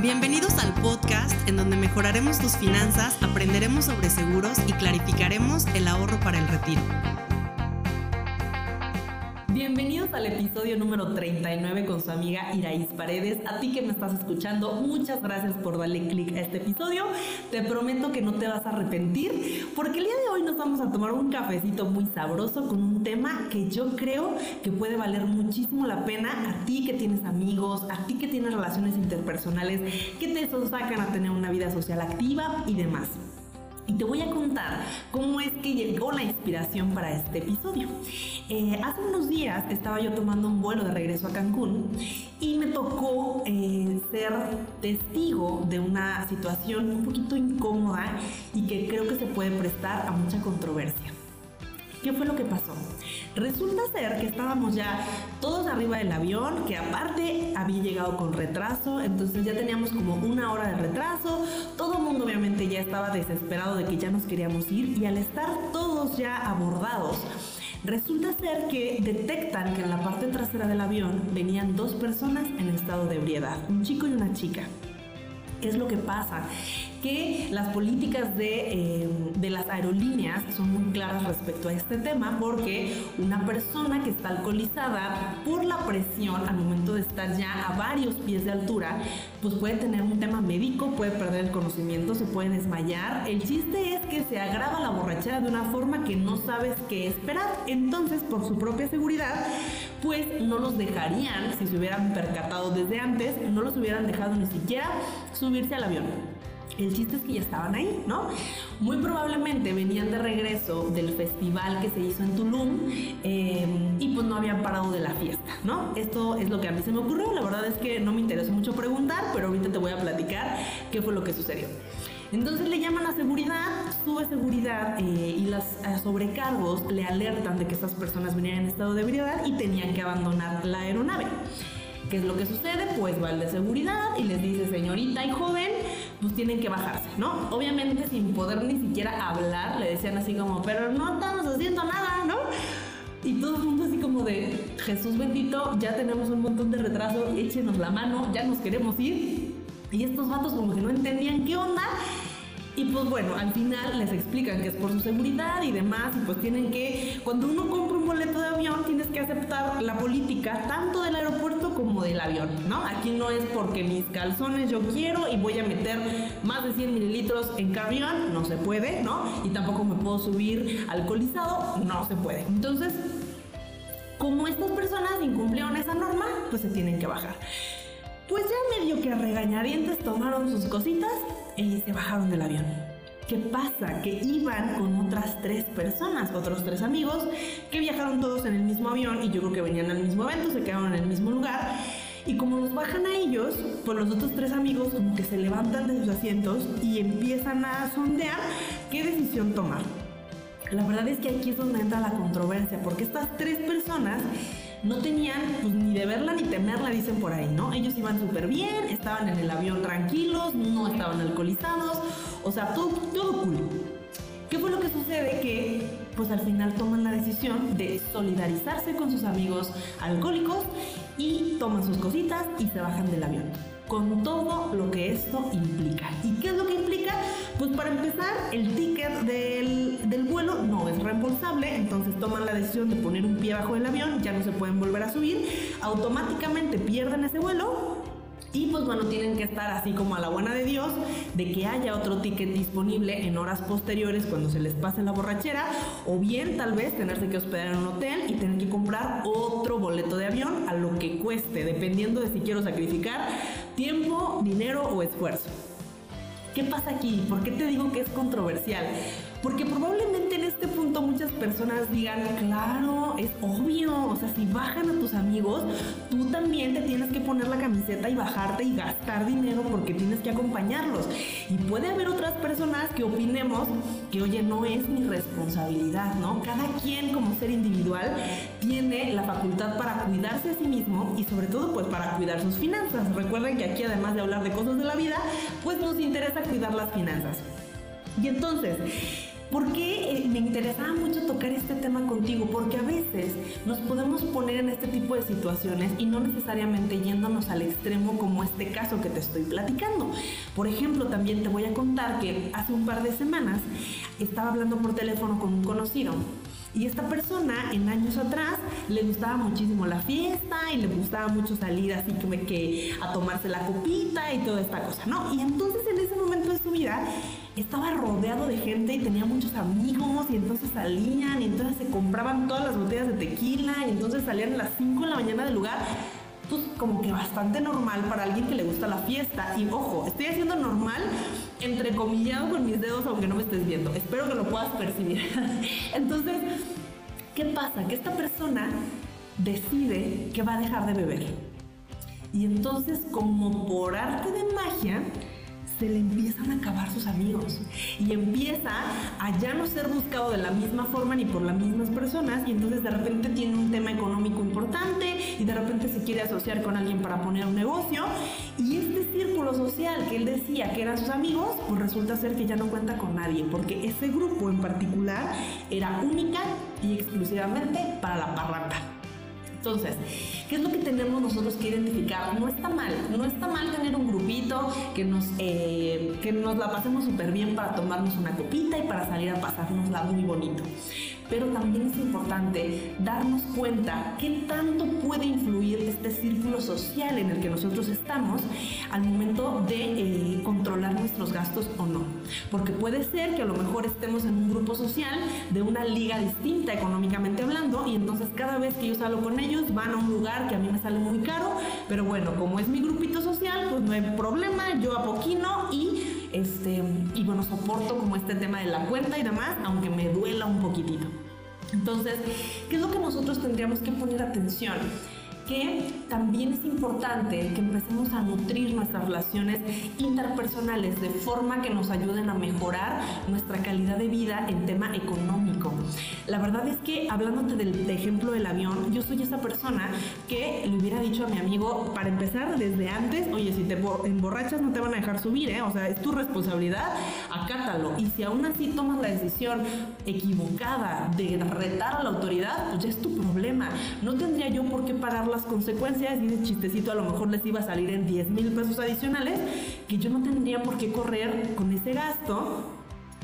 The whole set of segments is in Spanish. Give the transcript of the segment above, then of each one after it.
Bienvenidos al podcast en donde mejoraremos tus finanzas, aprenderemos sobre seguros y clarificaremos el ahorro para el retiro. Bienvenidos al episodio número 39 con su amiga Iraís Paredes. A ti que me estás escuchando, muchas gracias por darle clic a este episodio. Te prometo que no te vas a arrepentir porque el día de hoy nos vamos a tomar un cafecito muy sabroso con un tema que yo creo que puede valer muchísimo la pena a ti que tienes amigos, a ti que tienes relaciones interpersonales que te sacan a tener una vida social activa y demás y te voy a contar cómo es que llegó la inspiración para este episodio. Eh, hace unos días estaba yo tomando un vuelo de regreso a Cancún y me tocó eh, ser testigo de una situación un poquito incómoda y que creo que se puede prestar a mucha controversia. ¿Qué fue lo que pasó? Resulta ser que estábamos ya todos arriba del avión, que aparte había llegado con retraso, entonces ya teníamos como una hora de retraso, todo el mundo obviamente ya estaba desesperado de que ya nos queríamos ir y al estar todos ya abordados, Resulta ser que detectan que en la parte trasera del avión venían dos personas en estado de ebriedad, un chico y una chica. ¿Qué es lo que pasa? que las políticas de, eh, de, las aerolíneas son muy claras respecto a este tema porque una persona que está alcoholizada por la presión al momento de estar ya a varios pies de altura, pues puede tener un tema médico, puede perder el conocimiento, se puede desmayar. El chiste es que se agrava la borrachera de una forma que no sabes qué esperar. Entonces, por su propia seguridad, pues no los dejarían, si se hubieran percatado desde antes, no los hubieran dejado ni siquiera subirse al avión. El chiste es que ya estaban ahí, ¿no? Muy probablemente venían de regreso del festival que se hizo en Tulum em, y pues no habían parado de la fiesta, ¿no? Esto es lo que a mí se me ocurrió. La verdad es que no me interesó mucho preguntar, pero ahorita te voy a platicar qué fue lo que sucedió. Entonces le llaman a seguridad, sube seguridad eh, y los eh, sobrecargos le alertan de que estas personas venían en estado de ebriedad y tenían que abandonar la aeronave. ¿Qué es lo que sucede? Pues va el de seguridad y les dice, señorita y joven, pues tienen que bajarse, ¿no? Obviamente sin poder ni siquiera hablar, le decían así como, pero no estamos haciendo nada, ¿no? Y todo el mundo así como de, Jesús bendito, ya tenemos un montón de retraso, échenos la mano, ya nos queremos ir. Y estos vatos como que no entendían qué onda y pues bueno, al final les explican que es por su seguridad y demás, y pues tienen que, cuando uno compra un boleto de avión, tienes que aceptar la política tanto del aeropuerto como del avión, ¿no? Aquí no es porque mis calzones yo quiero y voy a meter más de 100 mililitros en carrión, no se puede, ¿no? Y tampoco me puedo subir alcoholizado, no se puede. Entonces, como estas personas incumplieron esa norma, pues se tienen que bajar. Medio que regañadientes tomaron sus cositas y se bajaron del avión. ¿Qué pasa? Que iban con otras tres personas, otros tres amigos, que viajaron todos en el mismo avión y yo creo que venían al mismo evento, se quedaron en el mismo lugar. Y como los bajan a ellos, pues los otros tres amigos como que se levantan de sus asientos y empiezan a sondear qué decisión tomar. La verdad es que aquí es donde entra la controversia, porque estas tres personas no tenían pues, ni de verla ni temerla, dicen por ahí, ¿no? Ellos iban súper bien, estaban en el avión tranquilos, no estaban alcoholizados, o sea, todo, todo cool. ¿Qué fue lo que sucede? Que pues al final toman la decisión de solidarizarse con sus amigos alcohólicos y toman sus cositas y se bajan del avión con todo lo que esto implica. ¿Y qué es lo que implica? Pues para empezar, el ticket del, del, vuelo no es reembolsable, entonces toman la decisión de poner un pie bajo el avión, ya no se pueden volver a subir, automáticamente pierden ese vuelo. Y pues bueno, tienen que estar así como a la buena de Dios de que haya otro ticket disponible en horas posteriores cuando se les pase la borrachera o bien tal vez tenerse que hospedar en un hotel y tener que comprar otro boleto de avión a lo que cueste, dependiendo de si quiero sacrificar tiempo, dinero o esfuerzo. ¿Qué pasa aquí? ¿Por qué te digo que es controversial? Porque probablemente en este punto muchas personas digan, claro, es obvio, o sea, si bajan a tus amigos, tú también te tienes que poner la camiseta y bajarte y gastar dinero porque tienes que acompañarlos. Y puede haber otras personas que opinemos que, oye, no es mi responsabilidad, ¿no? Cada quien como ser individual tiene la facultad para cuidarse a sí mismo y sobre todo pues para cuidar sus finanzas. Recuerden que aquí además de hablar de cosas de la vida, pues nos interesa cuidar las finanzas. Y entonces, ¿Por qué eh, me interesaba mucho tocar este tema contigo? Porque a veces nos podemos poner en este tipo de situaciones y no necesariamente yéndonos al extremo como este caso que te estoy platicando. Por ejemplo, también te voy a contar que hace un par de semanas estaba hablando por teléfono con un conocido y esta persona en años atrás le gustaba muchísimo la fiesta y le gustaba mucho salir así como que a tomarse la copita y toda esta cosa, ¿no? Y entonces en ese momento de su vida estaba rodeado de gente y tenía muchos amigos y entonces salían y entonces se compraban todas las botellas de tequila y entonces salían a las 5 de la mañana del lugar pues como que bastante normal para alguien que le gusta la fiesta. Y ojo, estoy haciendo normal entrecomillado con mis dedos aunque no me estés viendo. Espero que lo puedas percibir. Entonces, ¿qué pasa? Que esta persona decide que va a dejar de beber. Y entonces, como por arte de magia, se le empiezan a acabar sus amigos y empieza a ya no ser buscado de la misma forma ni por las mismas personas y entonces de repente tiene un tema económico importante y de repente se quiere asociar con alguien para poner un negocio y este círculo social que él decía que eran sus amigos pues resulta ser que ya no cuenta con nadie porque ese grupo en particular era única y exclusivamente para la parranda. Entonces, ¿qué es lo que tenemos nosotros que identificar? No está mal, no está mal tener un grupito que nos, eh, que nos la pasemos súper bien para tomarnos una copita y para salir a pasárnosla muy bonito pero también es importante darnos cuenta qué tanto puede círculo social en el que nosotros estamos al momento de eh, controlar nuestros gastos o no. Porque puede ser que a lo mejor estemos en un grupo social de una liga distinta económicamente hablando y entonces cada vez que yo salgo con ellos van a un lugar que a mí me sale muy caro, pero bueno, como es mi grupito social, pues no hay problema, yo apoquino y este, y bueno, soporto como este tema de la cuenta y demás, aunque me duela un poquitito. Entonces, ¿qué es lo que nosotros tendríamos que poner atención? Que también es importante que empecemos a nutrir nuestras relaciones interpersonales de forma que nos ayuden a mejorar nuestra calidad de vida en tema económico. La verdad es que hablándote del ejemplo del avión, yo soy esa persona que le hubiera dicho a mi amigo, para empezar desde antes, oye, si te emborrachas no te van a dejar subir, ¿eh? o sea, es tu responsabilidad, acátalo. Y si aún así tomas la decisión equivocada de retar a la autoridad, pues ya es tu problema. No tendría yo por qué pagar la consecuencias y ese chistecito a lo mejor les iba a salir en 10 mil pesos adicionales que yo no tendría por qué correr con ese gasto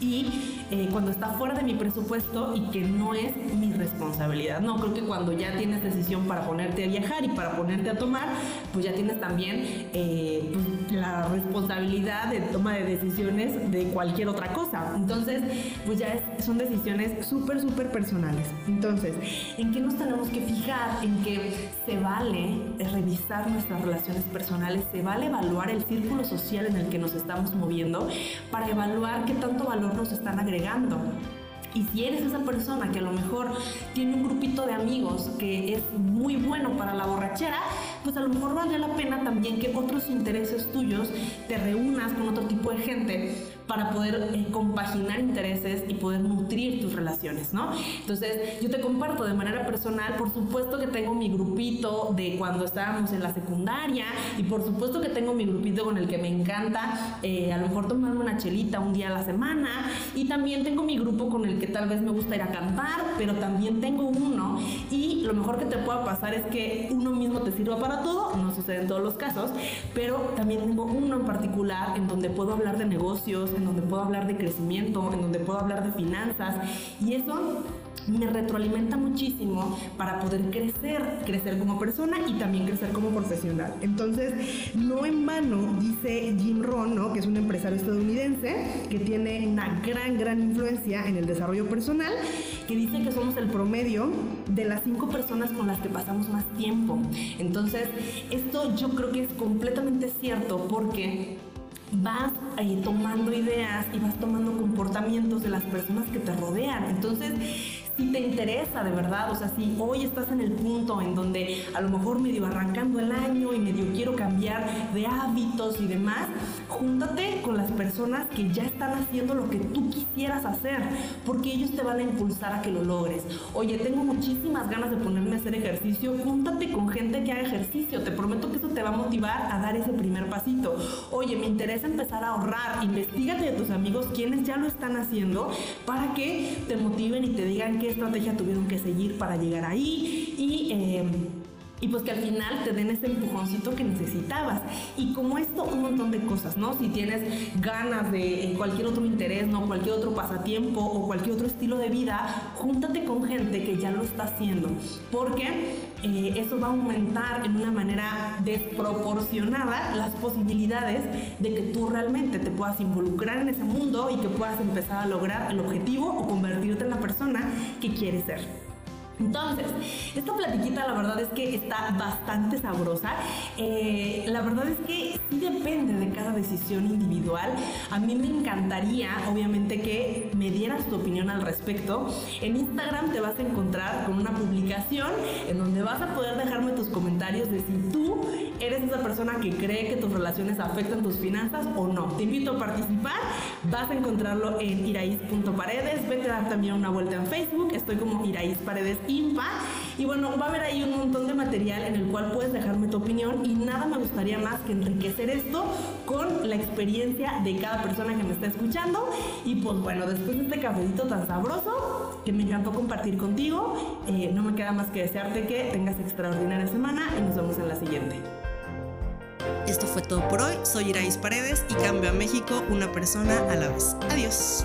y eh, cuando está fuera de mi presupuesto y que no es mi responsabilidad. No, creo que cuando ya tienes decisión para ponerte a viajar y para ponerte a tomar, pues ya tienes también eh, pues, la responsabilidad de toma de decisiones de cualquier otra cosa. Entonces, pues ya son decisiones súper, súper personales. Entonces, ¿en qué nos tenemos que fijar? En que se vale revisar nuestras relaciones personales, se vale evaluar el círculo social en el que nos estamos moviendo para evaluar qué tanto valor nos están agregando. Y si eres esa persona que a lo mejor tiene un grupito de amigos que es muy bueno para la borrachera, pues a lo mejor valdría la pena también que otros intereses tuyos te reúnas con otro tipo de gente para poder eh, compaginar intereses y poder nutrir tus relaciones, ¿no? Entonces, yo te comparto de manera personal, por supuesto que tengo mi grupito de cuando estábamos en la secundaria y por supuesto que tengo mi grupito con el que me encanta eh, a lo mejor tomarme una chelita un día a la semana y también tengo mi grupo con el que tal vez me gusta ir a cantar, pero también tengo uno y lo mejor que te pueda pasar es que uno mismo te sirva para todo, no sucede en todos los casos, pero también tengo uno en particular en donde puedo hablar de negocios, en donde puedo hablar de crecimiento, en donde puedo hablar de finanzas y eso me retroalimenta muchísimo para poder crecer, crecer como persona y también crecer como profesional. Entonces, no en vano, dice Jim Rohn, ¿no? que es un empresario estadounidense que tiene una gran, gran influencia en el desarrollo personal, que dice que somos el promedio de las cinco personas con las que pasamos más tiempo. Entonces, esto yo creo que es completamente cierto porque vas ahí tomando ideas y vas tomando comportamientos de las personas que te rodean. Entonces, si te interesa de verdad, o sea, si hoy estás en el punto en donde a lo mejor medio arrancando el año y medio quiero cambiar de hábitos y demás, júntate con las personas que ya están haciendo lo que tú quisieras hacer, porque ellos te van a impulsar a que lo logres. Oye, tengo muchísimas ganas de ponerme a hacer ejercicio, júntate con gente que haga ejercicio, te prometo que eso te va a motivar a dar ese primer pasito. Oye, me interesa empezar a ahorrar, investigate de tus amigos quienes ya lo están haciendo para que te motiven y te digan qué estrategia tuvieron que seguir para llegar ahí. Y... Eh, y pues que al final te den ese empujoncito que necesitabas. Y como esto, un montón de cosas, ¿no? Si tienes ganas de cualquier otro interés, ¿no? Cualquier otro pasatiempo o cualquier otro estilo de vida, júntate con gente que ya lo está haciendo. Porque eh, eso va a aumentar en una manera desproporcionada las posibilidades de que tú realmente te puedas involucrar en ese mundo y que puedas empezar a lograr el objetivo o convertirte en la persona que quieres ser. Entonces, esta platiquita la verdad es que está bastante sabrosa. Eh, la verdad es que sí depende de cada decisión individual. A mí me encantaría, obviamente, que me dieras tu opinión al respecto. En Instagram te vas a encontrar con una publicación en donde vas a poder dejarme tus comentarios de si tú eres esa persona que cree que tus relaciones afectan tus finanzas o no. Te invito a participar. Vas a encontrarlo en iraís.paredes. Vete a dar también una vuelta en Facebook. Estoy como Iraís Paredes y bueno, va a haber ahí un montón de material en el cual puedes dejarme tu opinión y nada me gustaría más que enriquecer esto con la experiencia de cada persona que me está escuchando. Y pues bueno, después de este cafecito tan sabroso que me encantó compartir contigo, eh, no me queda más que desearte que tengas extraordinaria semana y nos vemos en la siguiente. Esto fue todo por hoy. Soy Irais Paredes y cambio a México una persona a la vez. Adiós.